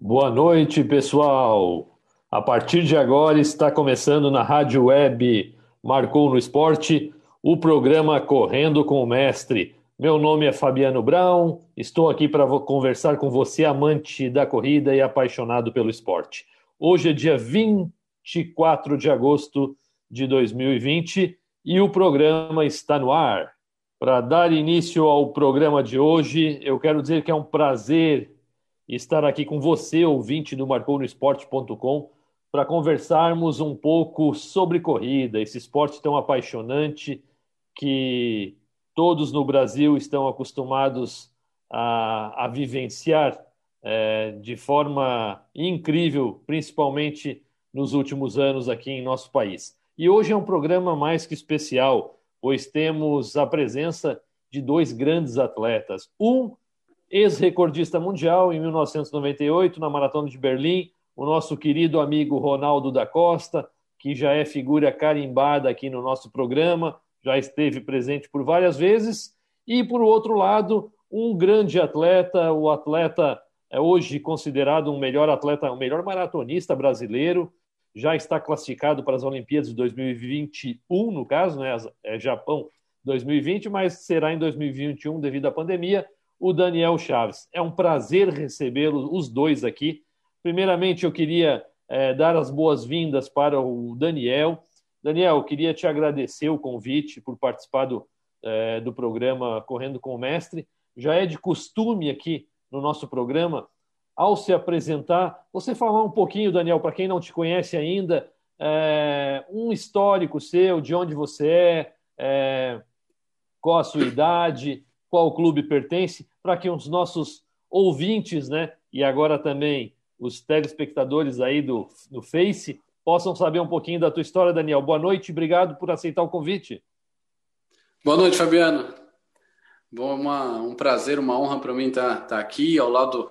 Boa noite, pessoal. A partir de agora está começando na Rádio Web Marcou no Esporte o programa Correndo com o Mestre. Meu nome é Fabiano Brown, estou aqui para conversar com você, amante da corrida e apaixonado pelo esporte. Hoje é dia 24 de agosto de 2020 e o programa está no ar. Para dar início ao programa de hoje, eu quero dizer que é um prazer estar aqui com você, ouvinte do marconosport.com, para conversarmos um pouco sobre corrida, esse esporte tão apaixonante que todos no Brasil estão acostumados a, a vivenciar é, de forma incrível, principalmente nos últimos anos aqui em nosso país. E hoje é um programa mais que especial, pois temos a presença de dois grandes atletas. Um ex-recordista mundial em 1998 na Maratona de Berlim, o nosso querido amigo Ronaldo da Costa, que já é figura carimbada aqui no nosso programa, já esteve presente por várias vezes, e por outro lado, um grande atleta, o atleta é hoje considerado um melhor atleta, o um melhor maratonista brasileiro, já está classificado para as Olimpíadas de 2021, no caso, né, é Japão 2020, mas será em 2021 devido à pandemia o Daniel Chaves. É um prazer recebê-los, os dois aqui. Primeiramente, eu queria é, dar as boas-vindas para o Daniel. Daniel, eu queria te agradecer o convite por participar do, é, do programa Correndo com o Mestre. Já é de costume aqui no nosso programa, ao se apresentar, você falar um pouquinho, Daniel, para quem não te conhece ainda, é, um histórico seu, de onde você é, qual a sua idade, qual clube pertence, para que os nossos ouvintes, né, e agora também os telespectadores aí do, do Face possam saber um pouquinho da tua história, Daniel. Boa noite, obrigado por aceitar o convite. Boa noite, Fabiano. Bom, uma, um prazer, uma honra para mim estar, tá, tá aqui ao lado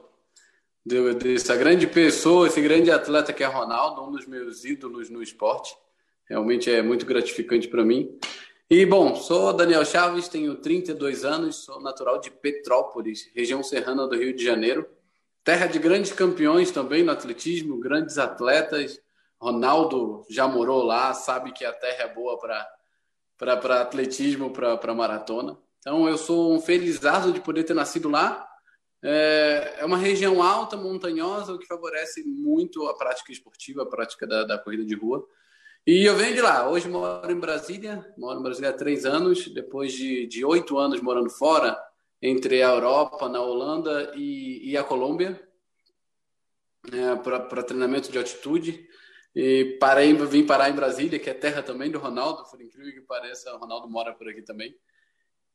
de, dessa grande pessoa, esse grande atleta que é Ronaldo, um dos meus ídolos no esporte. Realmente é muito gratificante para mim. E bom, sou Daniel Chaves, tenho 32 anos, sou natural de Petrópolis, região serrana do Rio de Janeiro. Terra de grandes campeões também no atletismo, grandes atletas. Ronaldo já morou lá, sabe que a terra é boa para atletismo, para maratona. Então eu sou um felizardo de poder ter nascido lá. É, é uma região alta, montanhosa, o que favorece muito a prática esportiva, a prática da, da corrida de rua. E eu venho de lá. Hoje moro em Brasília, moro em Brasília há três anos, depois de oito anos morando fora, entre a Europa, na Holanda e, e a Colômbia, é, para treinamento de altitude. E parei, vim parar em Brasília, que é terra também do Ronaldo, por incrível que pareça, o Ronaldo mora por aqui também.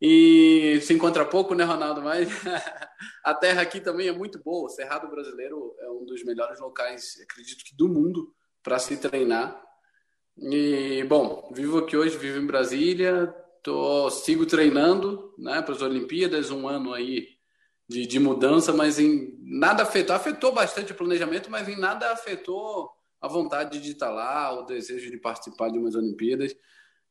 E se encontra pouco, né, Ronaldo? Mas a terra aqui também é muito boa. O Cerrado Brasileiro é um dos melhores locais, acredito que do mundo, para se treinar. E, bom, vivo aqui hoje, vivo em Brasília, tô, sigo treinando né, para as Olimpíadas, um ano aí de, de mudança, mas em nada afetou, afetou bastante o planejamento, mas em nada afetou a vontade de estar lá, o desejo de participar de umas Olimpíadas.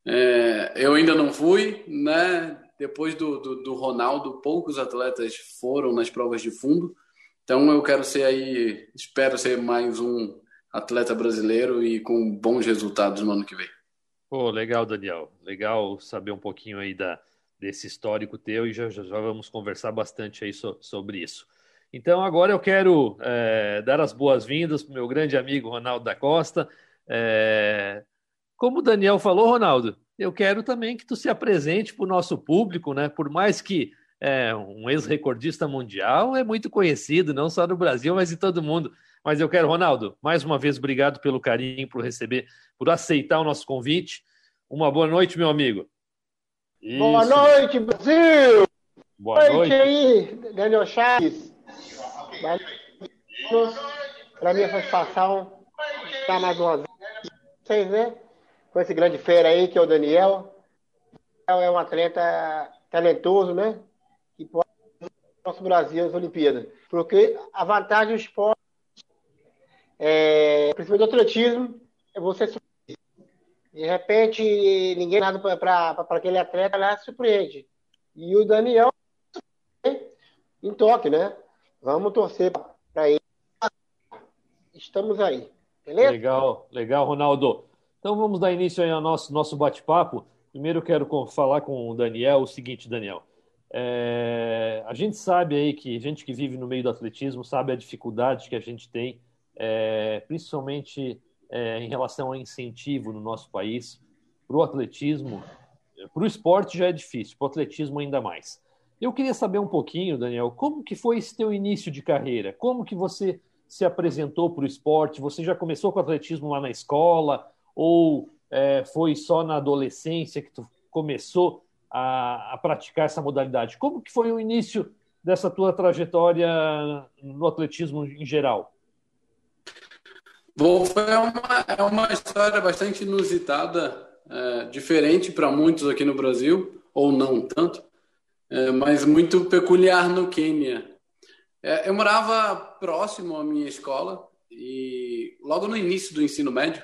É, eu ainda não fui, né? Depois do, do, do, Ronaldo, poucos atletas foram nas provas de fundo. Então eu quero ser aí, espero ser mais um atleta brasileiro e com bons resultados no ano que vem. Pô, legal, Daniel. Legal saber um pouquinho aí da, desse histórico teu e já, já, já vamos conversar bastante aí so, sobre isso. Então, agora eu quero é, dar as boas-vindas para o meu grande amigo Ronaldo da Costa. É, como o Daniel falou, Ronaldo, eu quero também que tu se apresente para o nosso público, né? Por mais que é, um ex-recordista mundial é muito conhecido, não só no Brasil, mas em todo mundo. Mas eu quero, Ronaldo, mais uma vez, obrigado pelo carinho, por receber, por aceitar o nosso convite. Uma boa noite, meu amigo. Isso. Boa noite, Brasil! Boa noite, noite aí, Daniel Chaves. Para mim, a satisfação estar mais uma vez vocês, né? Com esse grande feira aí, que é o Daniel. É um atleta talentoso, né? Que pode nosso Brasil nas Olimpíadas. Porque a vantagem do esporte é, principalmente do atletismo, é você de repente ninguém nada para aquele atleta lá surpreende. E o Daniel em toque, né? Vamos torcer para ele estamos aí. Beleza? Legal, legal, Ronaldo. Então vamos dar início aí ao nosso, nosso bate-papo. Primeiro quero falar com o Daniel o seguinte, Daniel. É, a gente sabe aí que gente que vive no meio do atletismo sabe a dificuldade que a gente tem, é, principalmente é, em relação ao incentivo no nosso país para o atletismo. Para o esporte já é difícil, para o atletismo ainda mais. Eu queria saber um pouquinho, Daniel, como que foi esse teu início de carreira? Como que você se apresentou para o esporte? Você já começou com atletismo lá na escola ou é, foi só na adolescência que tu começou a, a, praticar essa modalidade. Como que foi o início dessa tua trajetória no atletismo em geral? Bom, uma, é uma história bastante inusitada, é, diferente para muitos aqui no Brasil, ou não tanto, é, mas muito peculiar no Quênia. É, eu morava próximo à minha escola e logo no início do ensino médio,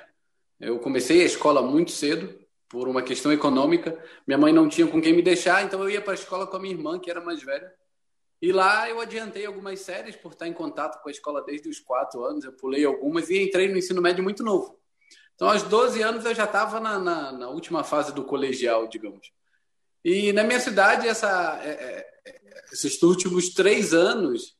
eu comecei a escola muito cedo, por uma questão econômica. Minha mãe não tinha com quem me deixar, então eu ia para a escola com a minha irmã, que era mais velha. E lá eu adiantei algumas séries por estar em contato com a escola desde os quatro anos. Eu pulei algumas e entrei no ensino médio muito novo. Então, aos 12 anos, eu já estava na, na, na, última fase do colegial, digamos. E na minha cidade, essa, é, é, é esses últimos três anos,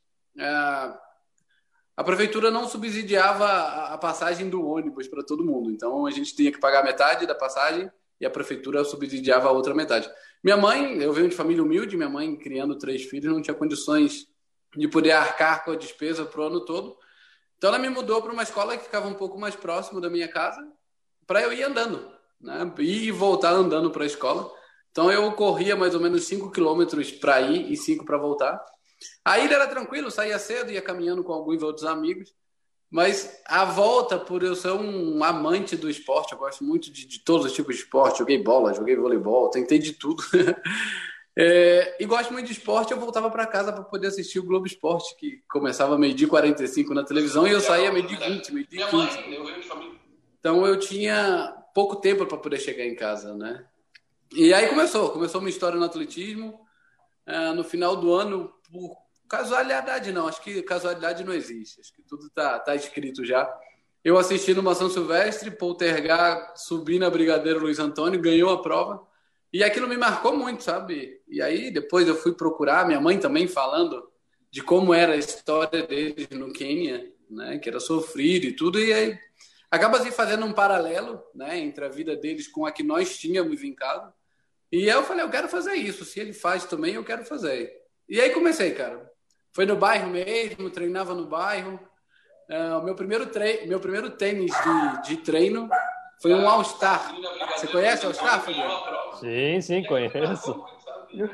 a prefeitura não subsidiava a passagem do ônibus para todo mundo. Então, a gente tinha que pagar metade da passagem e a prefeitura subsidiava a outra metade. Minha mãe, eu venho de família humilde, minha mãe criando três filhos não tinha condições de poder arcar com a despesa para o ano todo. Então ela me mudou para uma escola que ficava um pouco mais próximo da minha casa para eu ir andando, né? Ir e voltar andando para a escola. Então eu corria mais ou menos 5 quilômetros para ir e 5 para voltar. A ida era tranquilo, saía cedo, ia caminhando com alguns outros amigos. Mas a volta, por eu ser um amante do esporte, eu gosto muito de, de todos os tipos de esporte. Joguei bola, joguei voleibol, tentei de tudo. é, e gosto muito de esporte. Eu voltava para casa para poder assistir o Globo Esporte, que começava meio-dia 45 na televisão e eu saía meio-dia 20, meio-dia 15. Então eu tinha pouco tempo para poder chegar em casa, né? E aí começou, começou uma história no atletismo. É, no final do ano, por Casualidade não, acho que casualidade não existe. Acho que tudo tá, tá escrito já. Eu assisti numa São Silvestre, Poltergar subir na Brigadeiro Luiz Antônio, ganhou a prova. E aquilo me marcou muito, sabe? E aí depois eu fui procurar, minha mãe também falando de como era a história deles no Quênia, né? Que era sofrido e tudo. E aí acaba se fazendo um paralelo, né? Entre a vida deles com a que nós tínhamos em casa. E aí eu falei, eu quero fazer isso. Se ele faz também, eu quero fazer. E aí comecei, cara. Foi no bairro mesmo, treinava no bairro. Uh, meu, primeiro tre... meu primeiro tênis de, de treino foi um All-Star. Você conhece All-Star, Fabiano? Sim, sim, conheço.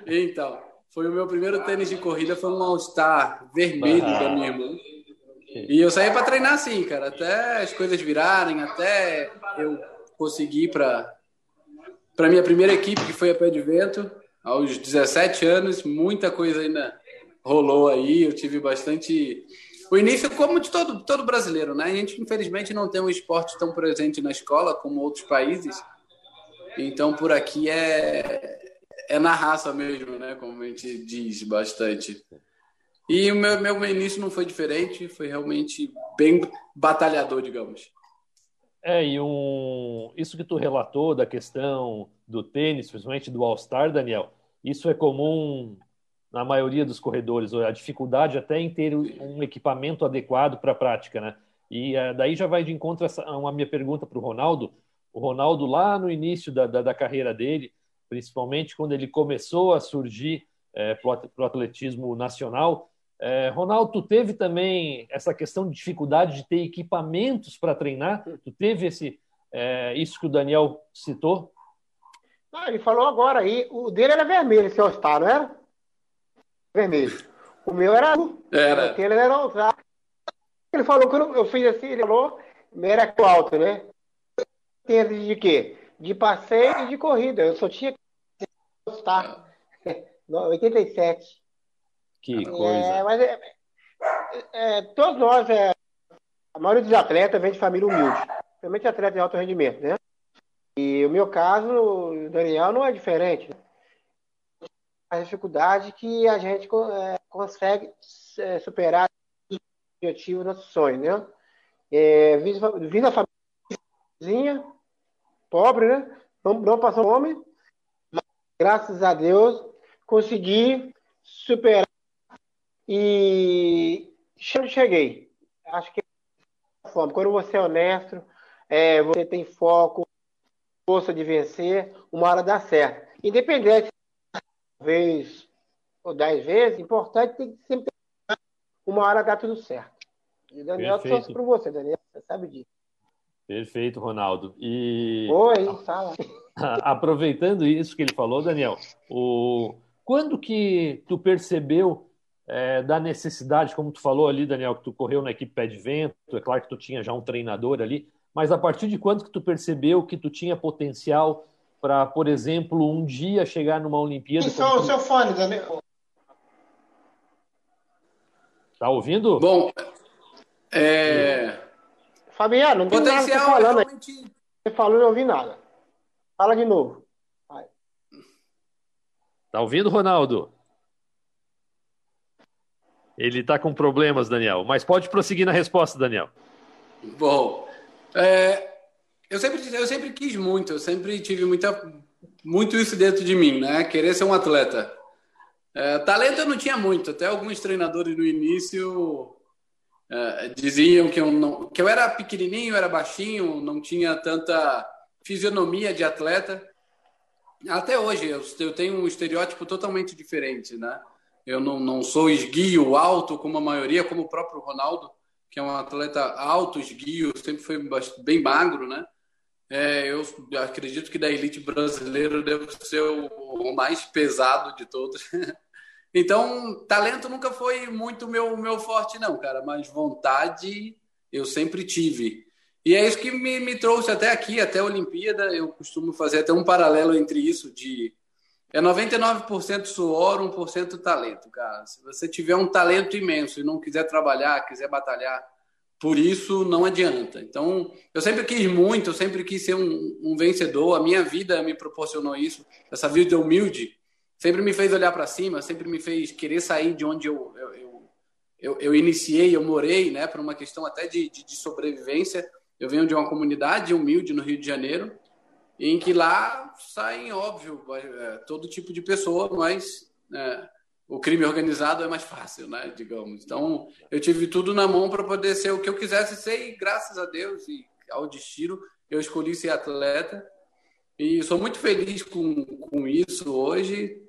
Então, foi o meu primeiro tênis de corrida, foi um All-Star vermelho ah. da minha irmã. E eu saí para treinar assim, cara, até as coisas virarem, até eu conseguir para para minha primeira equipe, que foi a Pé de Vento, aos 17 anos, muita coisa ainda rolou aí, eu tive bastante. O início, como de todo, todo brasileiro, né? A gente, infelizmente, não tem um esporte tão presente na escola como outros países. Então, por aqui é, é na raça mesmo, né? Como a gente diz bastante. E o meu, meu início não foi diferente, foi realmente bem batalhador, digamos. É, e um, isso que tu relatou da questão do tênis, principalmente do All-Star, Daniel, isso é comum na maioria dos corredores, a dificuldade até em ter um equipamento adequado para a prática, né? E uh, daí já vai de encontro a uma minha pergunta para o Ronaldo. O Ronaldo, lá no início da, da, da, carreira dele, principalmente quando ele começou a surgir é, para o atletismo nacional, é, Ronaldo, tu teve também essa questão de dificuldade de ter equipamentos para treinar? Tu teve esse, é, isso que o Daniel citou? Ah, ele falou agora aí, o dele era vermelho, esse All-Star, não era? Vermelho. O meu era azul. Era. Ele era usado. Ele falou que eu, fiz assim, ele falou, era alto, né? Tênis de quê? De passeio e de corrida. Eu só tinha que gostar. 87. Que é, coisa. Mas é, é, todos nós, é, a maioria dos atletas vem de família humilde. Principalmente atleta de alto rendimento, né? E o meu caso, o Daniel, não é diferente. Né? A dificuldade que a gente é, consegue é, superar os objetivos, nossos sonhos, né? É, vim da família pobre, né? Não, não passou fome, mas graças a Deus consegui superar e cheguei. Acho que é forma. Quando você é honesto, é, você tem foco, força de vencer, uma hora dá certo. Independente vez ou dez vezes, importante tem que sempre ter uma hora dá tudo certo. E Daniel trouxe para você, Daniel, você sabe disso. Perfeito, Ronaldo. E Oi, fala. Aproveitando isso que ele falou, Daniel, o... quando que tu percebeu é, da necessidade, como tu falou ali, Daniel, que tu correu na equipe pé de vento, é claro que tu tinha já um treinador ali, mas a partir de quando que tu percebeu que tu tinha potencial para, por exemplo, um dia chegar numa Olimpíada? Só o seu fone, Daniel. Tá ouvindo? Bom, é... Fabiano, não tem nada você falando realmente... aí. Você falou e não ouvi nada. Fala de novo. Vai. Tá ouvindo, Ronaldo? Ele está com problemas, Daniel. Mas pode prosseguir na resposta, Daniel. Bom, é, eu, sempre, eu sempre quis muito, eu sempre tive muita, muito isso dentro de mim, né? Querer ser um atleta. É, talento eu não tinha muito, até alguns treinadores no início é, diziam que eu, não, que eu era pequenininho, era baixinho, não tinha tanta fisionomia de atleta. Até hoje eu, eu tenho um estereótipo totalmente diferente, né? Eu não, não sou esguio alto como a maioria, como o próprio Ronaldo, que é um atleta alto, esguio, sempre foi bem magro, né? É, eu acredito que da elite brasileira deve ser o, mais pesado de todos. então, talento nunca foi muito meu meu forte, não, cara. Mas vontade eu sempre tive. E é isso que me, me trouxe até aqui, até a Olimpíada. Eu costumo fazer até um paralelo entre isso de é 99% suor, 1% talento, cara. Se você tiver um talento imenso e não quiser trabalhar, quiser batalhar por isso, não adianta. Então, eu sempre quis muito, eu sempre quis ser um, um vencedor. A minha vida me proporcionou isso. Essa vida humilde sempre me fez olhar para cima, sempre me fez querer sair de onde eu, eu, eu, eu, eu iniciei, eu morei, né, por uma questão até de, de, de sobrevivência. Eu venho de uma comunidade humilde no Rio de Janeiro em que lá saem, óbvio, é, todo tipo de pessoa, mas é, o crime organizado é mais fácil, né, digamos. Então, eu tive tudo na mão para poder ser o que eu quisesse ser e graças a Deus e ao destino, eu escolhi ser atleta. E sou muito feliz com, com isso hoje,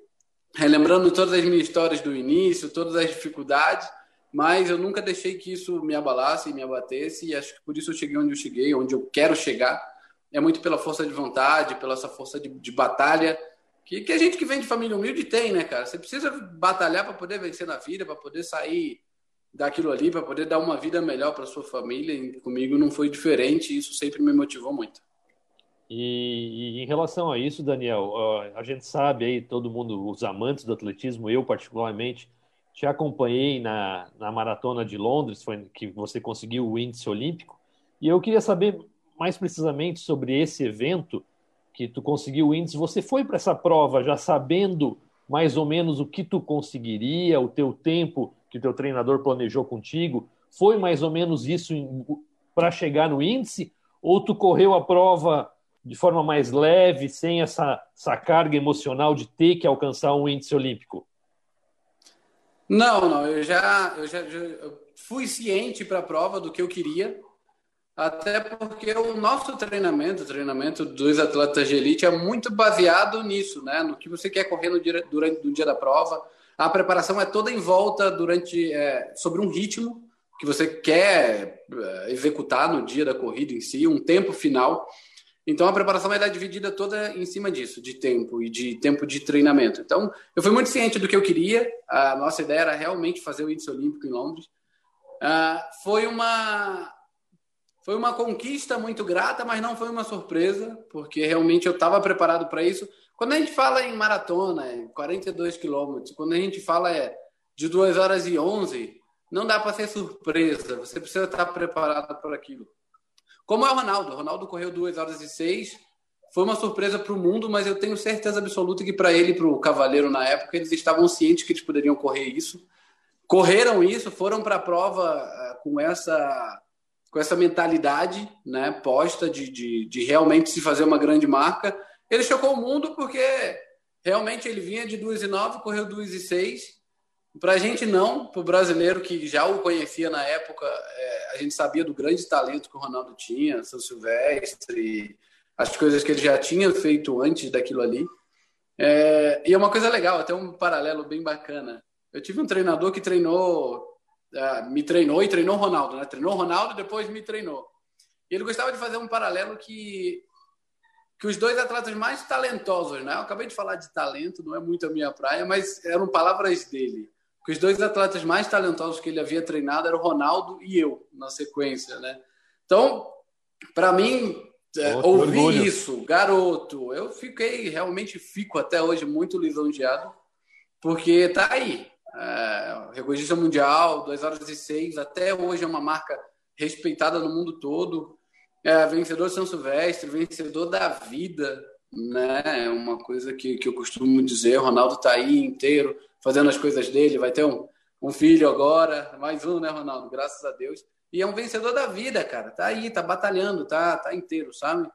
relembrando todas as minhas histórias do início, todas as dificuldades, mas eu nunca deixei que isso me abalasse me abatesse, e acho que por isso eu cheguei onde eu cheguei, onde eu quero chegar é muito pela força de vontade, pela essa força de, de batalha que, que a gente que vem de família humilde tem, né, cara? Você precisa batalhar para poder vencer na vida, para poder sair daquilo ali, para poder dar uma vida melhor para sua família. E comigo não foi diferente, e isso sempre me motivou muito. E, e, em relação a isso, Daniel, a gente sabe aí, todo mundo, os amantes do atletismo, eu particularmente, te acompanhei na, na maratona de Londres, foi que você conseguiu o índice olímpico, e eu queria saber mais precisamente sobre esse evento que tu conseguiu o índice, você foi para essa prova já sabendo mais ou menos o que tu conseguiria, o teu tempo que o teu treinador planejou contigo, foi mais ou menos isso para chegar no índice? Ou tu correu a prova de forma mais leve, sem essa, essa carga emocional de ter que alcançar um índice olímpico? Não, não, eu já, eu já, eu fui ciente para a prova do que eu queria, até porque o nosso treinamento, o treinamento dos atletas de elite é muito baseado nisso, né? No que você quer correr no dia, durante o dia da prova. A preparação é toda em volta durante é, sobre um ritmo que você quer é, executar no dia da corrida em si, um tempo final. Então a preparação estar dividida toda em cima disso, de tempo e de tempo de treinamento. Então eu fui muito ciente do que eu queria. A nossa ideia era realmente fazer o índice olímpico em Londres. Uh, foi uma foi uma conquista muito grata, mas não foi uma surpresa, porque realmente eu estava preparado para isso. Quando a gente fala em maratona, é 42 quilômetros, quando a gente fala é de 2 horas e 11, não dá para ser surpresa, você precisa estar preparado para aquilo. Como é o Ronaldo, o Ronaldo correu 2 horas e 6, foi uma surpresa para o mundo, mas eu tenho certeza absoluta que para ele e para o Cavaleiro na época, eles estavam cientes que eles poderiam correr isso. Correram isso, foram para a prova uh, com essa com essa mentalidade né, posta de, de, de realmente se fazer uma grande marca. Ele chocou o mundo porque realmente ele vinha de 2,9, correu 2,6. Para a gente não, para o brasileiro que já o conhecia na época, é, a gente sabia do grande talento que o Ronaldo tinha, São Silvestre, as coisas que ele já tinha feito antes daquilo ali. É, e é uma coisa legal, até um paralelo bem bacana. Eu tive um treinador que treinou, uh, me treinou e treinou o Ronaldo, né? Treinou o Ronaldo e depois me treinou. E ele gostava de fazer um paralelo que que os dois atletas mais talentosos, né? Eu acabei de falar de talento, não é muito a minha praia, mas eram palavras dele. Que os dois atletas mais talentosos que ele havia treinado eram o Ronaldo e eu, na sequência, né? Então, para mim, é, ouvir orgulho. isso, garoto, eu fiquei, realmente fico até hoje muito lisonjeado, porque tá aí. É, recordista mundial, 2 horas e 6, até hoje é uma marca respeitada no mundo todo. É, vencedor São Silvestre, vencedor da vida, né? É uma coisa que, que eu costumo dizer. O Ronaldo tá aí inteiro, fazendo as coisas dele, vai ter um, um filho agora, mais um, né, Ronaldo? Graças a Deus. E é um vencedor da vida, cara. Tá aí, tá batalhando, tá, tá inteiro, sabe?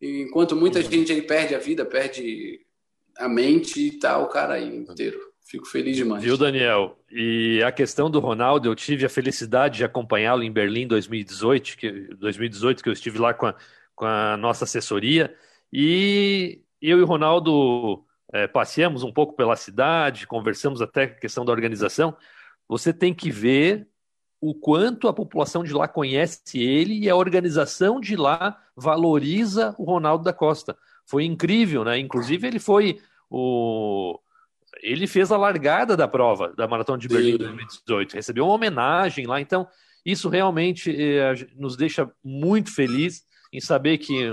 E enquanto muita uhum. gente aí perde a vida, perde a mente, tá o cara aí inteiro. Fico feliz demais. Viu, Daniel? E a questão do Ronaldo, eu tive a felicidade de acompanhá-lo em Berlim 2018, que, 2018, que eu estive lá com a, com a nossa assessoria. E eu e o Ronaldo é, passeamos um pouco pela cidade, conversamos até a questão da organização. Você tem que ver o quanto a população de lá conhece ele e a organização de lá valoriza o Ronaldo da Costa. Foi incrível, né? Inclusive, ele foi o. Ele fez a largada da prova da Maratona de Berlim Sim. 2018, recebeu uma homenagem lá. Então, isso realmente eh, nos deixa muito feliz em saber que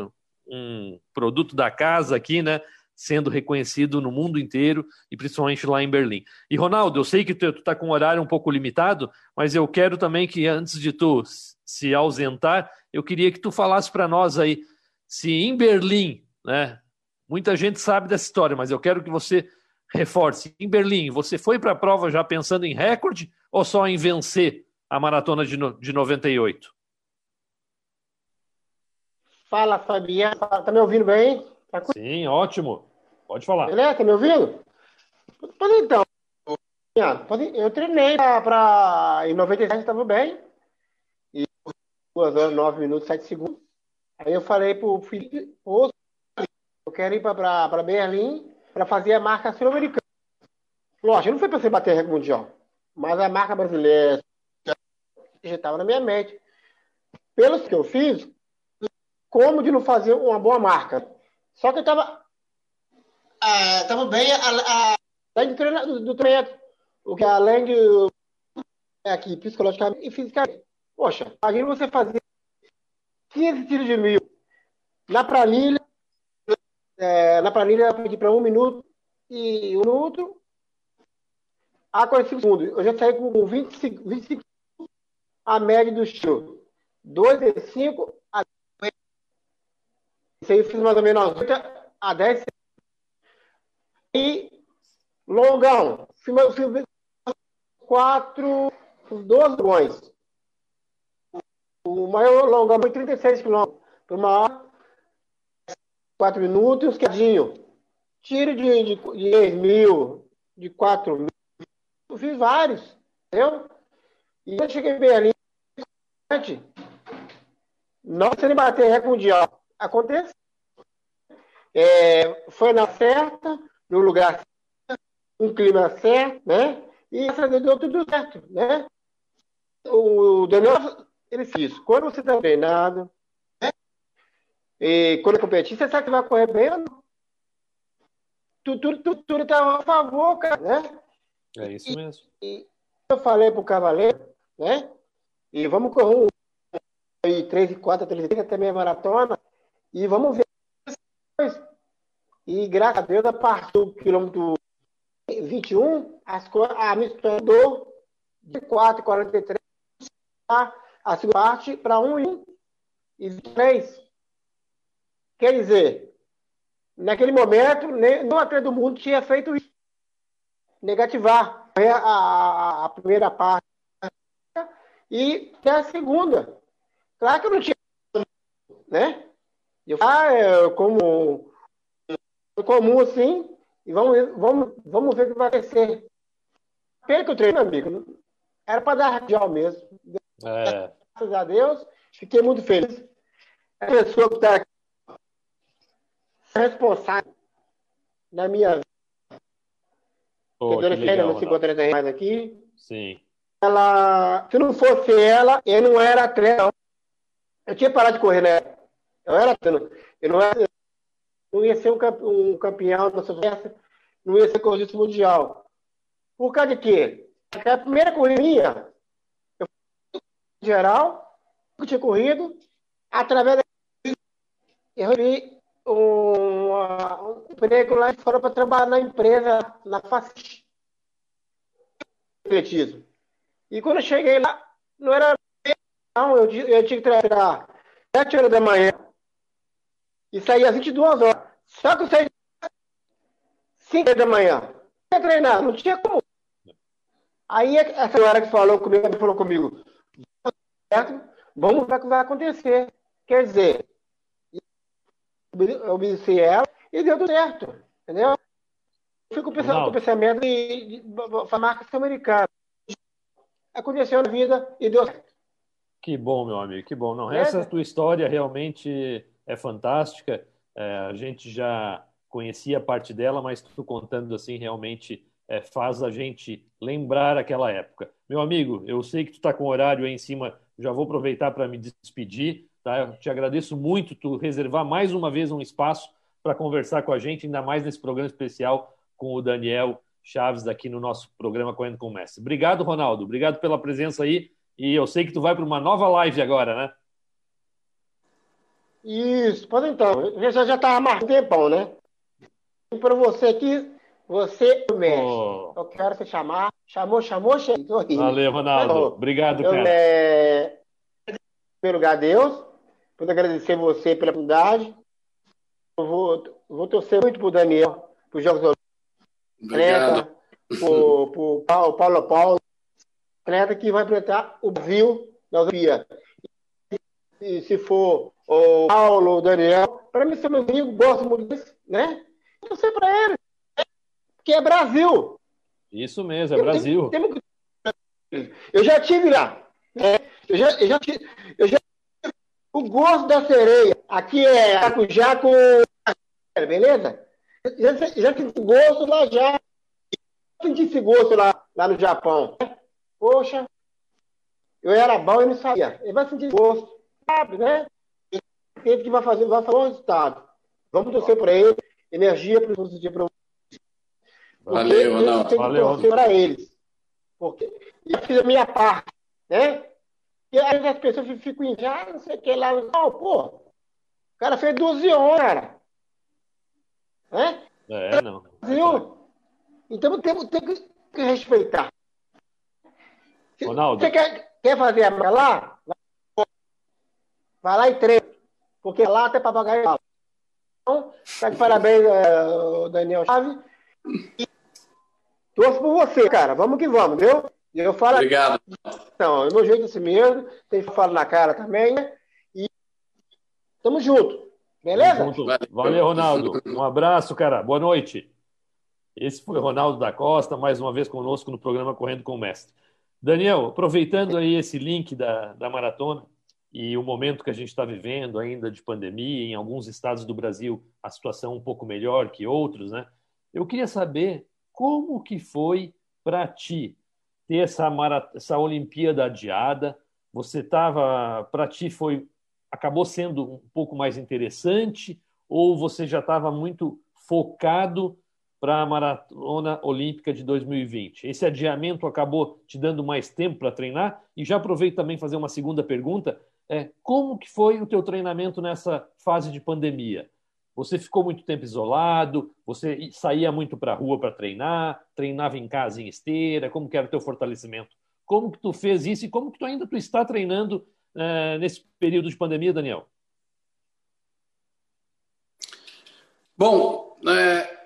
um produto da casa aqui, né, sendo reconhecido no mundo inteiro e principalmente lá em Berlim. E Ronaldo, eu sei que tu, está com um horário um pouco limitado, mas eu quero também que antes de tu se ausentar, eu queria que tu falasse para nós aí se em Berlim, né? Muita gente sabe dessa história, mas eu quero que você reforce. Em Berlim, você foi para a prova já pensando em recorde ou só em vencer a maratona de, no, de 98? Fala, Fabiano. Tá me ouvindo bem? Tá Sim, ótimo. Pode falar. Beleza? Tá me ouvindo? Pois então, eu treinei para. Em 97 estava bem. E 2 horas, 9 minutos, 7 segundos. Aí eu falei pro Felipe, eu quero ir para Berlim para fazer a marca sul-americana. Lógico, não foi para você bater recorde mundial, mas a marca brasileira já estava na minha mente. Pelos que eu fiz, como de não fazer uma boa marca? Só que eu estava ah, tava bem a, a, do, treino, do, treinamento, o que além de aqui psicologicamente e fisicamente. Poxa, imagina você fazer 15 tiros de mil na planilha, é, na planilha eu pedi para um minuto e um minuto a 45 segundos. Eu já saí com 25, 25 a média do estilo. 2 e 5 a isso aí eu fiz mais ou menos 8 a 10 e longão. Fiz, fiz quatro, dois longões. O maior longão foi 36 quilômetros. Por uma 4 minutos e uns quedinho. Tiro de, de, de 10 mil, de 4 mil. Eu fiz vários, entendeu? E eu cheguei bem ali, não sem bater recorde mundial acontece. É, foi na certa, no lugar certo, um clima certo, né? E graças a Deus deu tudo certo, né? O Daniel, ele fez. Quando você está treinado? E quando competir, você sabe que vai correr bem ou não. Tudo, tudo, tudo, tudo tá a favor, cara, né? É isso mesmo. E, e eu falei pro Cavaleiro, né? E vamos correr um aí, 3 e 4, 3 e 3, até meia maratona. E vamos ver. E graças a Deus, a partir do quilômetro 21, as, a mistura do de 4,43 a segunda parte para 1 e 23. Quer dizer, naquele momento, nenhum atleta do mundo tinha feito isso. Negativar a, a, a primeira parte e até a segunda. Claro que eu não tinha, né? Eu ah, eu como comum assim, e vamos, vamos, vamos ver o que vai acontecer. Pelo que eu treino, amigo, era para dar radial mesmo. É. Graças a Deus, fiquei muito feliz. A pessoa que está responsável na minha vida. Oh, que não se encontra mais aqui. Sim. Ela, se não fosse ela, eu não era atleta. Eu tinha parado de correr, né? Eu era eu não era, não ia ser um campeão da festa, não ia ser corrida mundial. Por causa de quê? Porque a primeira corrida minha, eu fui geral, eu tinha corrido, através da eu vi um, um emprego lá fora para trabalhar na empresa, na. Atletismo. E quando eu cheguei lá, não era. Não, eu, eu tinha que treinar 7 horas da manhã e saía às 22 horas. Só que eu saí 5 horas da manhã. Não ia treinar, não tinha como. Aí a senhora que falou comigo, falou comigo, vamos ver o que vai acontecer. Quer dizer, obedeci ela e deu tudo certo. Entendeu? Eu fico pensando com o pensamento de, de, de, marca americana. Aconteceu na vida e deu certo. Que bom, meu amigo, que bom. Não, essa tua história realmente é fantástica. É, a gente já conhecia parte dela, mas tu contando assim realmente é, faz a gente lembrar aquela época. Meu amigo, eu sei que tu está com o horário aí em cima, já vou aproveitar para me despedir. Tá? Eu te agradeço muito tu reservar mais uma vez um espaço para conversar com a gente, ainda mais nesse programa especial com o Daniel Chaves aqui no nosso programa Correndo com o Mestre. Obrigado, Ronaldo. Obrigado pela presença aí. E eu sei que tu vai para uma nova live agora, né? Isso, pode então. Eu já já estava um tempão, né? Para você aqui, você o mestre. Oh. Eu quero te chamar. Chamou, chamou, cheguei. Valeu, Ronaldo. Obrigado, cara. é... Em primeiro lugar, Deus. Pude agradecer você pela oportunidade. Eu vou, vou torcer muito pro Daniel, pros Jogos Olímpicos. Atleta, pro, pro Paulo, Paulo Paulo, atleta que vai enfrentar o Brasil na Olimpíada. E se for o Paulo, o Daniel, para mim são meus amigos, gosto muito disso, né? Eu torcer para ele. Porque é Brasil. Isso mesmo, é Brasil. Tem, tem, eu já tive lá. Né? Eu, já, eu, já, eu já o gosto da sereia. Aqui é maracujá com. Beleza? Já, já senti gosto lá já. Senti esse gosto lá, lá no Japão. Poxa, eu era bom e não sabia. Ele vai sentir gosto. Sabe, né? Ele que vai fazer, vai fazer um resultado. Vamos torcer para ele. Energia para o dia para Valeu, que Valeu. para eles. Porque eu fiz a minha parte, né? E aí as pessoas ficam em já, não sei o que lá. Não, pô, o cara fez 12 horas, cara. Né? É, não. Viu? Então tem, tem que respeitar. Ronaldo. Você quer, quer fazer a marca lá? Vai lá e treina. Porque lá até papagaio Então, tá de parabéns, uh, Daniel Chaves. E torço por você, cara. Vamos que vamos, viu? E eu falo. Obrigado. Então, é meu jeito assim mesmo, tem que falar na cara também, né? E tamo junto. Beleza? Tamo junto. Valeu, Ronaldo. Um abraço, cara. Boa noite. Esse foi Ronaldo da Costa, mais uma vez conosco no programa Correndo com o Mestre. Daniel, aproveitando aí esse link da, da maratona e o momento que a gente está vivendo ainda de pandemia, em alguns estados do Brasil a situação um pouco melhor que outros, né? Eu queria saber como que foi para ti ter essa, essa Olimpíada adiada? Você estava, para ti foi, acabou sendo um pouco mais interessante ou você já estava muito focado para a Maratona Olímpica de 2020? Esse adiamento acabou te dando mais tempo para treinar? E já aproveito também fazer uma segunda pergunta, é, como que foi o teu treinamento nessa fase de pandemia? Você ficou muito tempo isolado? Você saía muito para a rua para treinar? Treinava em casa em esteira? Como que era o teu fortalecimento? Como que tu fez isso e como que tu ainda tu está treinando uh, nesse período de pandemia, Daniel? Bom, é,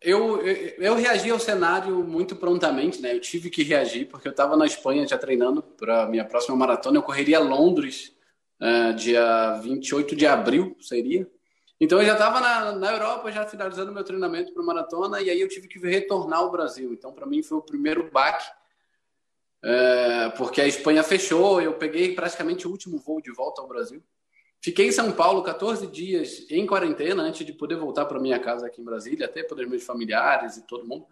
eu, eu, reagi ao cenário muito prontamente, né? Eu tive que reagir porque eu estava na Espanha já treinando para minha próxima maratona. Eu correria Londres é, dia 28 de abril seria. Então eu já estava na, na Europa, já finalizando meu treinamento para maratona, e aí eu tive que retornar ao Brasil. Então, para mim, foi o primeiro baque, é, porque a Espanha fechou, eu peguei praticamente o último voo de volta ao Brasil. Fiquei em São Paulo 14 dias em quarentena antes de poder voltar para minha casa aqui em Brasília, até para os meus familiares e todo mundo.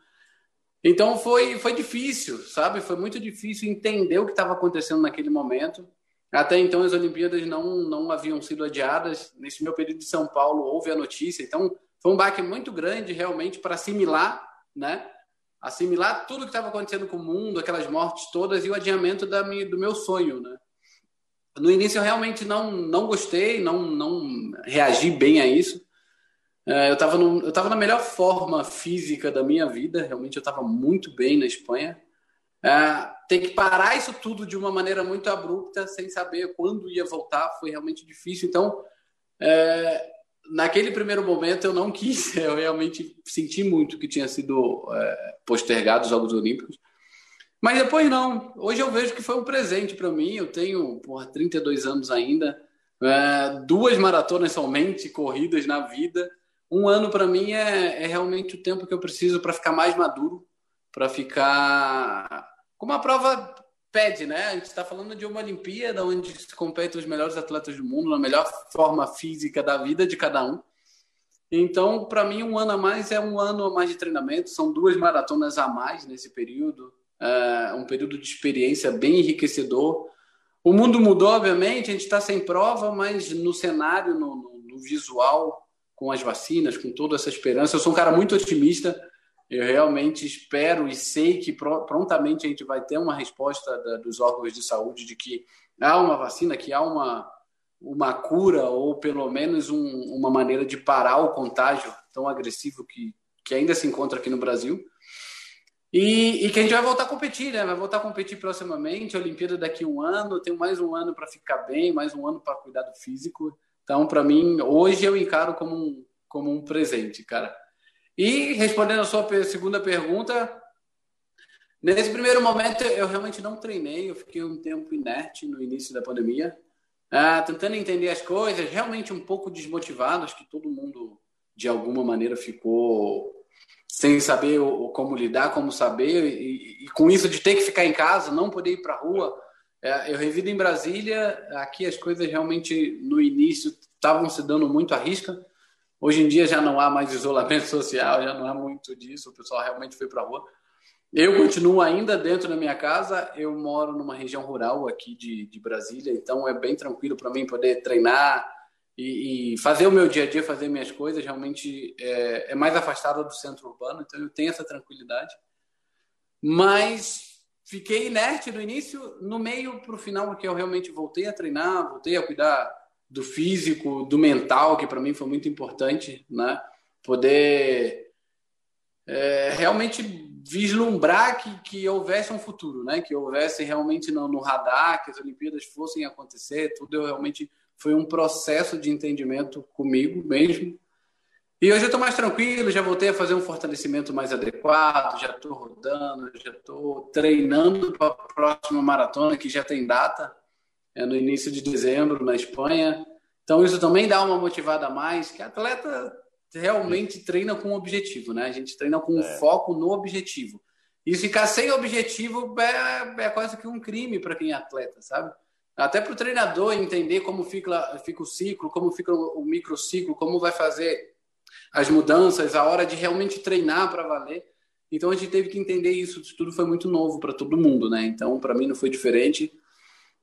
Então foi, foi difícil, sabe? Foi muito difícil entender o que estava acontecendo naquele momento. Até então as Olimpíadas não, não haviam sido adiadas. Nesse meu período de São Paulo houve a notícia. Então foi um baque muito grande realmente para assimilar, né? Assimilar tudo que estava acontecendo com o mundo, aquelas mortes todas e o adiamento da minha, do meu sonho, né? No início eu realmente não, não gostei, não, não reagi bem a isso. É, eu estava na melhor forma física da minha vida, realmente eu estava muito bem na Espanha. É, ter que parar isso tudo de uma maneira muito abrupta, sem saber quando ia voltar, foi realmente difícil. Então, é, naquele primeiro momento eu não quis, eu realmente senti muito que tinha sido é, postergado os Jogos Olímpicos. Mas depois não. Hoje eu vejo que foi um presente para mim. Eu tenho porra, 32 anos ainda, é, duas maratonas somente corridas na vida. Um ano para mim é, é, realmente o tempo que eu preciso para ficar mais maduro, para ficar como a prova pede, né? A gente está falando de uma Olimpíada onde se competem os melhores atletas do mundo, na melhor forma física da vida de cada um. Então, para mim, um ano a mais é um ano a mais de treinamento. São duas maratonas a mais nesse período é um período de experiência bem enriquecedor. O mundo mudou, obviamente, a gente está sem prova, mas no cenário, no, no, no, visual, com as vacinas, com toda essa esperança, eu sou um cara muito otimista. Eu realmente espero e sei que prontamente a gente vai ter uma resposta da, dos órgãos de saúde de que há uma vacina, que há uma, uma cura ou pelo menos um, uma maneira de parar o contágio tão agressivo que, que ainda se encontra aqui no Brasil. E, e, que a gente vai voltar a competir, né? Vai voltar a competir proximamente. A Olimpíada daqui a um ano, tenho mais um ano para ficar bem, mais um ano para cuidar do físico. Então, para mim, hoje eu encaro como um, como um presente, cara. E respondendo a sua segunda pergunta, nesse primeiro momento eu realmente não treinei, eu fiquei um tempo inerte no início da pandemia, ah, tentando entender as coisas, realmente um pouco desmotivado, acho que todo mundo de alguma maneira ficou sem saber o, como lidar, como saber, e, e, com isso de ter que ficar em casa, não poder ir para a rua. É, eu revido em Brasília, aqui as coisas realmente no início estavam se dando muito à risca. Hoje em dia já não há mais isolamento social, já não há muito disso, o pessoal realmente foi para a rua. Eu continuo ainda dentro da minha casa, eu moro numa região rural aqui de, de Brasília, então é bem tranquilo para mim poder treinar, e, e, fazer o meu dia a dia, fazer minhas coisas, realmente é, é mais afastado do centro urbano, então eu tenho essa tranquilidade. Mas fiquei inerte no início, no meio para o final, porque eu realmente voltei a treinar, voltei a cuidar do físico, do mental, que para mim foi muito importante, né? Poder é, realmente vislumbrar que, que houvesse um futuro, né? Que houvesse realmente no, no radar, que as Olimpíadas fossem acontecer, tudo eu realmente foi um processo de entendimento comigo mesmo. E hoje eu estou mais tranquilo, já voltei a fazer um fortalecimento mais adequado, já estou rodando, já estou treinando para a próxima maratona, que já tem data, é no início de dezembro, na Espanha. Então isso também dá uma motivada a mais, que atleta realmente treina com objetivo, né? A gente treina com é. foco no objetivo. E ficar sem objetivo é, é quase que um crime para quem é atleta, sabe? até para o treinador entender como fica, fica o ciclo, como fica o microciclo, como vai fazer as mudanças, a hora de realmente treinar para valer. Então a gente teve que entender isso, isso tudo foi muito novo para todo mundo, né? Então para mim não foi diferente.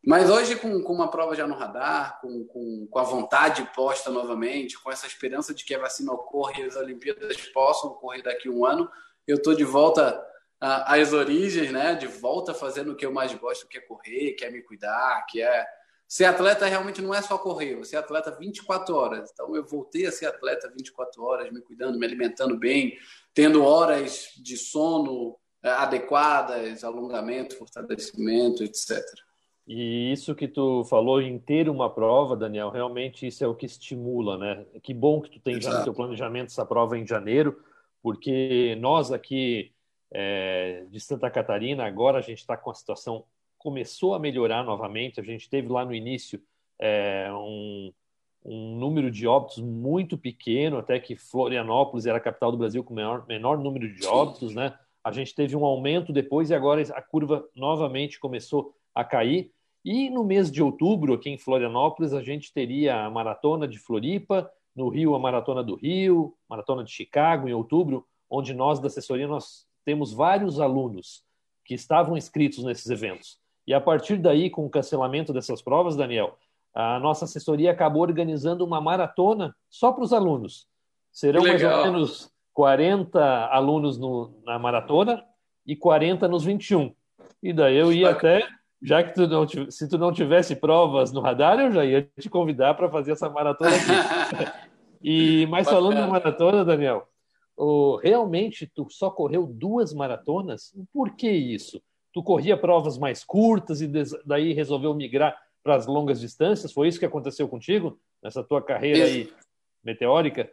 Mas hoje, com, com uma prova já no radar, com, com, com a vontade posta novamente, com essa esperança de que a vacina ocorra e as Olimpíadas possam ocorrer daqui a um ano, eu estou de volta as origens, né? De volta fazendo o que eu mais gosto, que é correr, que é me cuidar, que é ser atleta realmente não é só correr, você é atleta 24 horas. Então eu voltei a ser atleta 24 horas, me cuidando, me alimentando bem, tendo horas de sono é, adequadas, alongamento, fortalecimento, etc. E isso que tu falou em ter uma prova, Daniel, realmente isso é o que estimula, né? Que bom que tu tem Exato. já no teu planejamento essa prova em janeiro, porque nós aqui é, de Santa Catarina. Agora a gente está com a situação começou a melhorar novamente. A gente teve lá no início é, um, um número de óbitos muito pequeno, até que Florianópolis era a capital do Brasil com o menor, menor número de óbitos, né? A gente teve um aumento depois e agora a curva novamente começou a cair. E no mês de outubro, aqui em Florianópolis, a gente teria a maratona de Floripa, no Rio a maratona do Rio, maratona de Chicago em outubro, onde nós da assessoria nós temos vários alunos que estavam inscritos nesses eventos. E a partir daí, com o cancelamento dessas provas, Daniel, a nossa assessoria acabou organizando uma maratona só para os alunos. Serão mais ou menos 40 alunos no, na maratona e 40 nos 21. E daí eu ia até já que tu não, se tu não tivesse provas no radar, eu já ia te convidar para fazer essa maratona aqui. e mas falando de maratona, Daniel, oh, realmente tu só correu duas maratonas? Por que isso? Tu corria provas mais curtas e daí resolveu migrar para as longas distâncias? Foi isso que aconteceu contigo nessa tua carreira aí meteórica?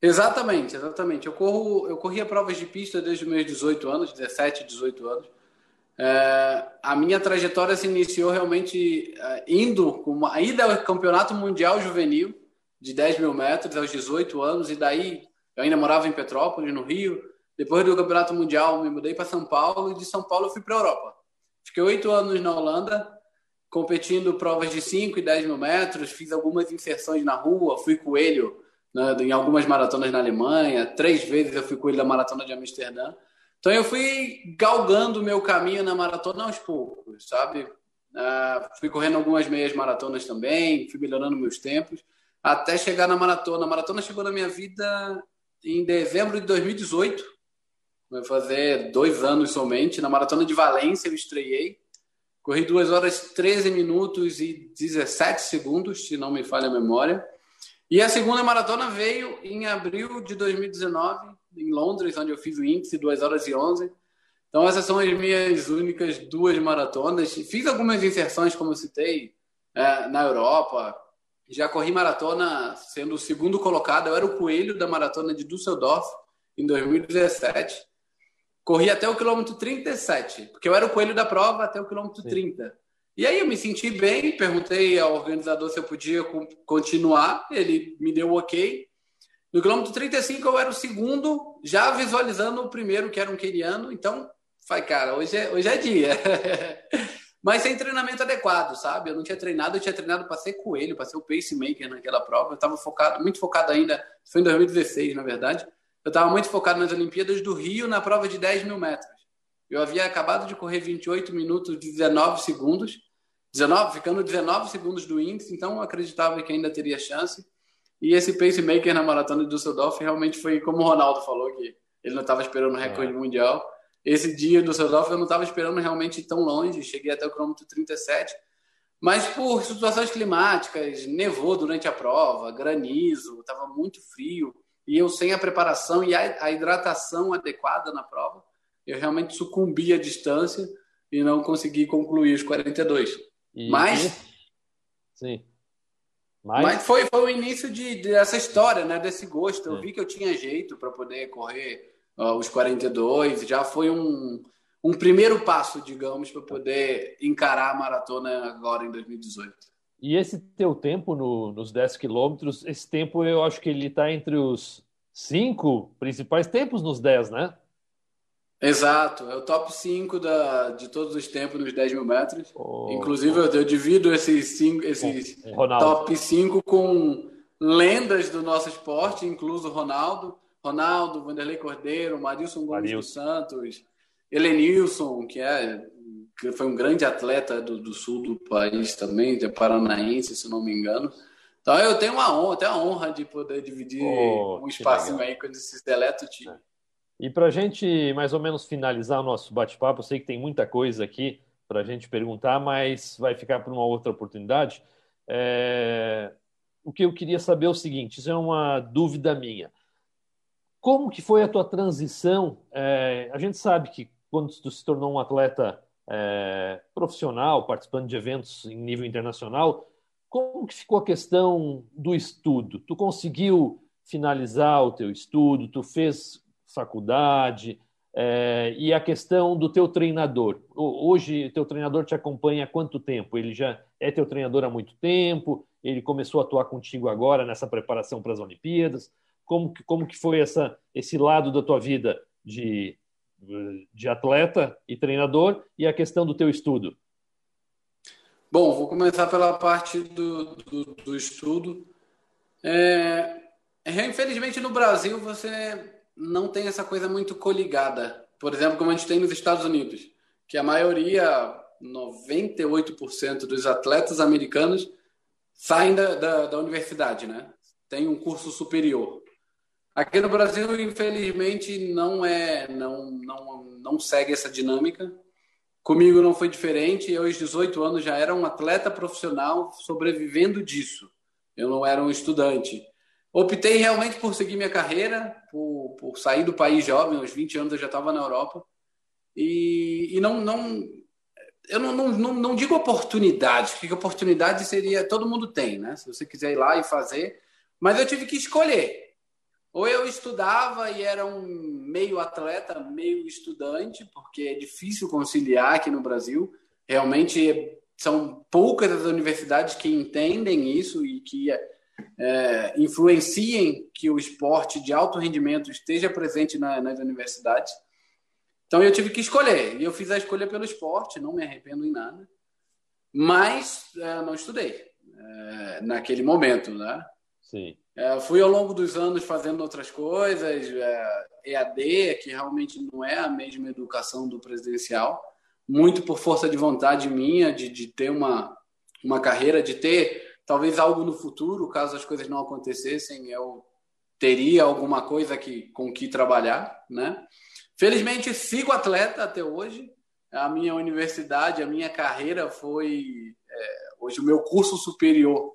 Exatamente, exatamente. Eu corro, eu corria provas de pista desde os meus 18 anos, 17, 18 anos. É, a minha trajetória se iniciou realmente é, indo uma ida ao campeonato mundial juvenil de 10 mil metros aos 18 anos, e daí eu ainda morava em Petrópolis, no Rio. Depois do campeonato mundial, me mudei para São Paulo, e de São Paulo eu fui para a Europa. Fiquei oito anos na Holanda, competindo provas de 5 e 10 mil metros, fiz algumas inserções na rua, fui coelho né, em algumas maratonas na Alemanha, três vezes eu fui coelho da maratona de Amsterdã. Então eu fui galgando o meu caminho na maratona aos poucos, sabe? Uh, fui correndo algumas meias maratonas também, fui melhorando meus tempos, até chegar na maratona. A maratona chegou na minha vida em dezembro de 2018, vai fazer dois anos somente. Na maratona de Valência eu estreiei, corri 2 horas 13 minutos e 17 segundos, se não me falha a memória. E a segunda maratona veio em abril de 2019, em Londres, onde eu fiz o índice 2 horas e 11. Então, essas são as minhas únicas duas maratonas. Fiz algumas inserções, como eu citei, é, na Europa. Já corri maratona sendo o segundo colocado. Eu era o coelho da maratona de Düsseldorf em 2017. Corri até o quilômetro 37, porque eu era o coelho da prova até o quilômetro Sim. 30. E aí eu me senti bem, perguntei ao organizador se eu podia continuar. Ele me deu o ok. No quilômetro 35 eu era o segundo, já visualizando o primeiro, que era um queniano. Então, falei, cara, hoje é, hoje é dia. Mas sem treinamento adequado, sabe? Eu não tinha treinado, eu tinha treinado para ser coelho, para ser o pacemaker naquela prova. Eu estava focado, muito focado ainda, foi em 2016, na verdade. Eu estava muito focado nas Olimpíadas do Rio, na prova de 10 mil metros. Eu havia acabado de correr 28 minutos e 19 segundos, 19, ficando 19 segundos do índice, então eu acreditava que ainda teria chance. E esse pacemaker na maratona de Düsseldorf realmente foi como o Ronaldo falou, que ele não estava esperando o recorde é. mundial. Esse dia do Düsseldorf eu não estava esperando realmente tão longe, cheguei até o quilômetro 37. Mas por situações climáticas, nevou durante a prova, granizo, estava muito frio. E eu sem a preparação e a, a hidratação adequada na prova, eu realmente sucumbi à distância e não consegui concluir os 42. E... Mas... Sim. Mas, Mas foi, foi o início de, dessa história, né? Desse gosto. Eu é. vi que eu tinha jeito para poder correr uh, os 42. Já foi um, um primeiro passo, digamos, para poder encarar a maratona agora em 2018. E esse teu tempo no, nos 10 quilômetros, esse tempo eu acho que ele está entre os cinco principais tempos nos 10, né? Exato, é o top 5 da, de todos os tempos nos 10 mil metros. Oh, Inclusive, oh. Eu, eu, divido esses, cinco, esses top 5 com lendas do nosso esporte, incluso Ronaldo, Ronaldo, Vanderlei Cordeiro, Marilson Gomes dos Santos, Helenilson, que, é, que foi um grande atleta do, do sul do país também, de paranaense, se não me engano. Então eu tenho uma honra, tenho a honra de poder dividir um espacinho aí com esse seleto time. É. E para a gente mais ou menos finalizar o nosso bate-papo, eu sei que tem muita coisa aqui para a gente perguntar, mas vai ficar para uma outra oportunidade. É... O que eu queria saber é o seguinte: isso é uma dúvida minha. Como que foi a tua transição? É... A gente sabe que quando tu se tornou um atleta é... profissional, participando de eventos em nível internacional, como que ficou a questão do estudo? Tu conseguiu finalizar o teu estudo? Tu fez faculdade? É, e a questão do teu treinador. Hoje, teu treinador te acompanha há quanto tempo? Ele já é teu treinador há muito tempo? Ele começou a atuar contigo agora nessa preparação para as Olimpíadas? Como que, como que foi essa, esse lado da tua vida de, de atleta e treinador e a questão do teu estudo? Bom, vou começar pela parte do, do, do estudo. É, infelizmente, no Brasil, você não tem essa coisa muito coligada. Por exemplo, como a gente tem nos Estados Unidos, que a maioria, 98% dos atletas americanos saem da, da, da, universidade, né? Tem um curso superior. Aqui no Brasil, infelizmente, não é, não, não, não segue essa dinâmica. Comigo não foi diferente. Eu, aos 18 anos, já era um atleta profissional sobrevivendo disso. Eu não era um estudante. Optei realmente por seguir minha carreira, por, por sair do país jovem, aos 20 anos eu já estava na Europa. E, e não, não, eu não, não, não, digo oportunidade, porque oportunidade seria. Todo mundo tem, né? Se você quiser ir lá e fazer. Mas eu tive que escolher. Ou eu estudava e era um meio atleta, meio estudante, porque é difícil conciliar aqui no Brasil. Realmente são poucas as universidades que entendem isso e que é, influenciem que o esporte de alto rendimento esteja presente na, nas universidades. Então eu tive que escolher, e eu fiz a escolha pelo esporte, não me arrependo em nada, mas é, não estudei é, naquele momento, né? Sim. É, fui ao longo dos anos fazendo outras coisas, EAD, é, que realmente não é a mesma educação do presidencial, muito por força de vontade minha de, de ter uma, uma carreira, de ter talvez algo no futuro, caso as coisas não acontecessem, eu teria alguma coisa que, com que trabalhar, né? Felizmente sigo atleta até hoje. A minha universidade, a minha carreira foi é, hoje o meu curso superior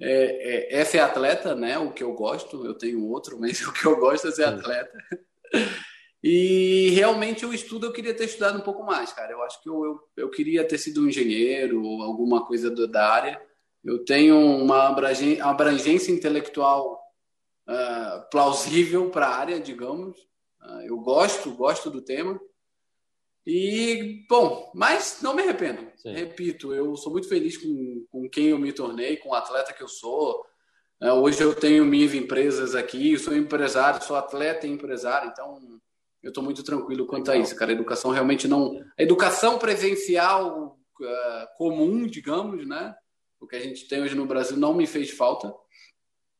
é, é, é, ser atleta, né? O que eu gosto. Eu tenho outro, mas o que eu gosto é ser atleta. E realmente o estudo eu queria ter estudado um pouco mais, cara. Eu acho que eu, eu, eu queria ter sido um engenheiro ou alguma coisa do, da área eu tenho uma abrangência intelectual uh, plausível para a área, digamos. Uh, eu gosto, gosto do tema. E, bom, mas não me arrependo. Sim. Repito, eu sou muito feliz com, com quem eu me tornei, com o atleta que eu sou. Uh, hoje eu tenho minhas empresas aqui, sou empresário, sou atleta e empresário, então eu estou muito tranquilo quanto a isso, cara. A educação realmente não. A educação presencial comum, digamos, né? O que a gente tem hoje no Brasil não me fez falta.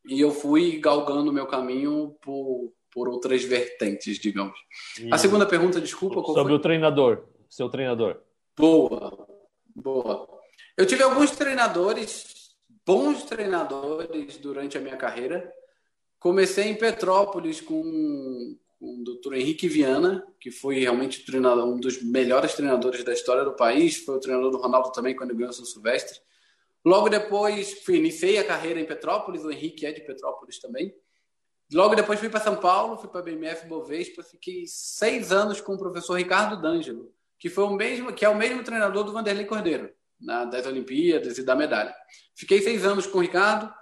E eu fui galgando meu caminho por, por outras vertentes, digamos. E... A segunda pergunta, desculpa. Sobre foi? o treinador, seu treinador. Boa, boa. Eu tive alguns treinadores, bons treinadores durante a minha carreira. Comecei em Petrópolis com, com o Dr. Henrique Viana, que foi realmente treinador, um dos melhores treinadores da história do país. Foi o treinador do Ronaldo também quando ganhou o São Silvestre. Logo depois, fui, iniciei a carreira em Petrópolis, o Henrique é de Petrópolis também. Logo depois fui para São Paulo, fui para a BMF Bovespa, fiquei seis anos com o professor Ricardo D'Angelo, que foi o mesmo, que é o mesmo treinador do Vanderlei Cordeiro, na, das Olimpíadas e da medalha. Fiquei seis anos com o Ricardo.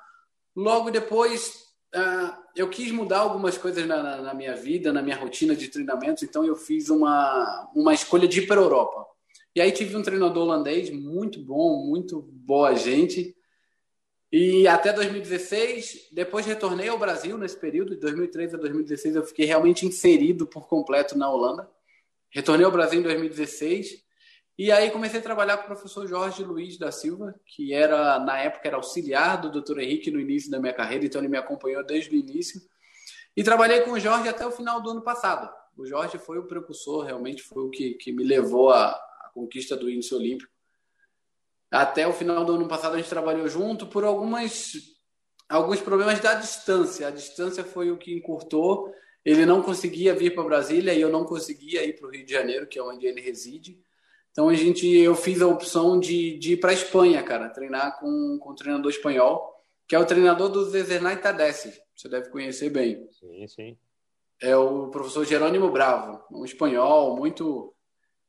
Logo depois, uh, eu quis mudar algumas coisas na, na, na, minha vida, na minha rotina de treinamentos, então eu fiz uma, uma escolha de ir para a Europa. E aí tive um treinador holandês muito bom, muito boa gente. E até 2016, depois retornei ao Brasil nesse período, de 2013 a 2016, eu fiquei realmente inserido por completo na Holanda. Retornei ao Brasil em 2016 e aí comecei a trabalhar com o professor Jorge Luiz da Silva, que era na época era auxiliar do Dr. Henrique no início da minha carreira, então ele me acompanhou desde o início. E trabalhei com o Jorge até o final do ano passado. O Jorge foi o precursor, realmente foi o que, que me levou a, conquista do índice olímpico. Até o final do ano passado a gente trabalhou junto por algumas alguns problemas da distância. A distância foi o que encurtou. Ele não conseguia vir para Brasília e eu não conseguia ir para o Rio de Janeiro, que é onde ele reside. Então a gente, eu fiz a opção de, de ir para a Espanha, cara, treinar com, com um treinador espanhol, que é o treinador do Zezernay Tadesse. Você deve conhecer bem. Sim, sim. É o professor Jerônimo Bravo, um espanhol muito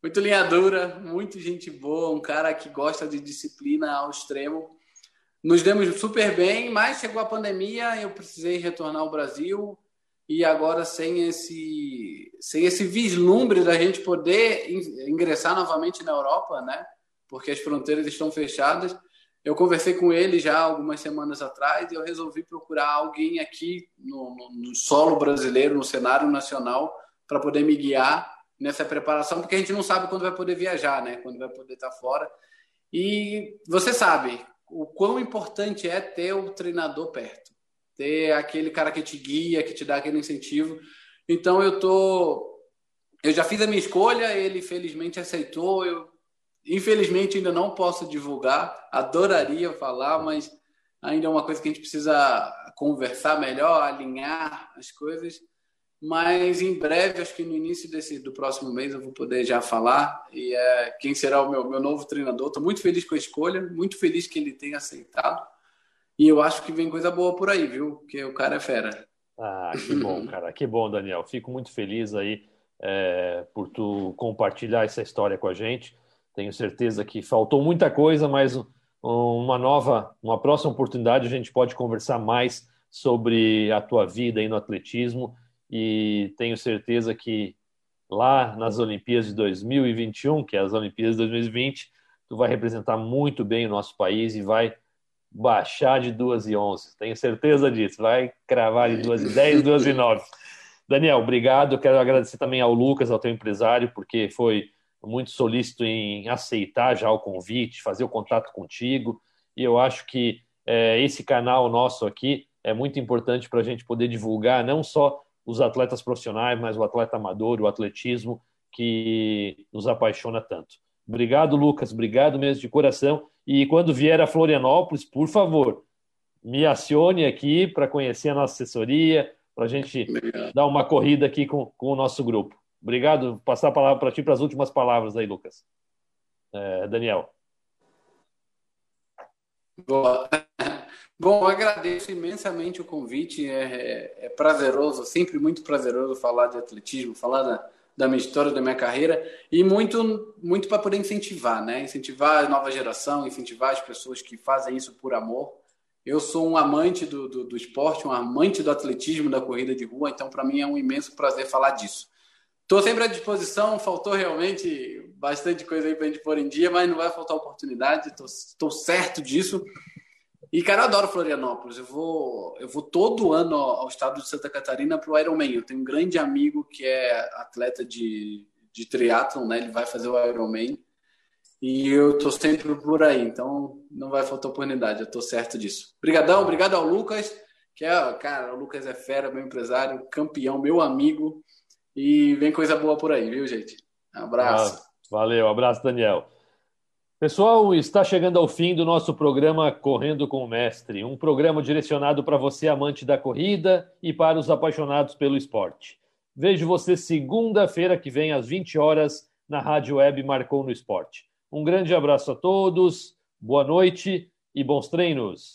muito linha dura, muito gente boa, um cara que gosta de disciplina ao extremo. Nos demos super bem, mas chegou a pandemia, eu precisei retornar ao Brasil e agora sem esse, sem esse vislumbre da gente poder ingressar novamente na Europa, né? Porque as fronteiras estão fechadas. Eu conversei com ele já algumas semanas atrás e eu resolvi procurar alguém aqui no, no, no solo brasileiro, no cenário nacional, para poder me guiar nessa preparação, porque a gente não sabe quando vai poder viajar, né? Quando vai poder estar fora. E você sabe o quão importante é ter o treinador perto, ter aquele cara que te guia, que te dá aquele incentivo. Então eu tô, eu já fiz a minha escolha, ele felizmente aceitou. Eu infelizmente ainda não posso divulgar, adoraria falar, mas ainda é uma coisa que a gente precisa conversar melhor, alinhar as coisas mas em breve, acho que no início desse, do próximo mês, eu vou poder já falar e é, quem será o meu, meu novo treinador. Estou muito feliz com a escolha, muito feliz que ele tenha aceitado e eu acho que vem coisa boa por aí, viu? Porque o cara é fera. Ah, que bom, cara, que bom, Daniel. Fico muito feliz aí é, por tu compartilhar essa história com a gente. Tenho certeza que faltou muita coisa, mas uma nova, uma próxima oportunidade a gente pode conversar mais sobre a tua vida aí no atletismo e tenho certeza que lá nas Olimpíadas de 2021, que é as Olimpíadas de 2020, tu vai representar muito bem o nosso país e vai baixar de 2 e 11. Tenho certeza disso. Vai cravar de 2 e 10, 2 e 9. Daniel, obrigado. quero agradecer também ao Lucas, ao teu empresário, porque foi muito solícito em aceitar já o convite, fazer o contato contigo. E eu acho que é, esse canal nosso aqui é muito importante para a gente poder divulgar não só os atletas profissionais, mas o atleta amador, o atletismo que nos apaixona tanto. Obrigado, Lucas. Obrigado mesmo de coração. E quando vier a Florianópolis, por favor, me acione aqui para conhecer a nossa assessoria, para a gente Obrigado. dar uma corrida aqui com, com o nosso grupo. Obrigado. Vou passar a palavra para ti para as últimas palavras aí, Lucas. É, Daniel. Boa. Bom, agradeço imensamente o convite. É, é, é, prazeroso, sempre muito prazeroso falar de atletismo, falar da, da minha história, da minha carreira e muito, muito para poder incentivar, né? Incentivar a nova geração, incentivar as pessoas que fazem isso por amor. Eu sou um amante do, do, do esporte, um amante do atletismo, da corrida de rua, então para mim é um imenso prazer falar disso. Estou sempre à disposição, faltou realmente bastante coisa aí para a gente pôr em dia, mas não vai faltar oportunidade, estou certo disso. E, cara, eu adoro Florianópolis. Eu vou, eu vou todo ano ao estado de Santa Catarina para o Ironman. Eu tenho um grande amigo que é atleta de, de triatlon, né? Ele vai fazer o Ironman. E eu tô sempre por aí, então não vai faltar oportunidade, eu tô certo disso. Obrigadão, obrigado ao Lucas, que é, cara, o Lucas é fera, meu empresário, campeão, meu amigo. E vem coisa boa por aí, viu, gente? abraço. Ah, valeu, abraço, Daniel. Pessoal, está chegando ao fim do nosso programa Correndo com o Mestre, um programa direcionado para você, amante da corrida, e para os apaixonados pelo esporte. Vejo você segunda-feira que vem, às 20 horas, na Rádio Web Marcou no Esporte. Um grande abraço a todos, boa noite e bons treinos.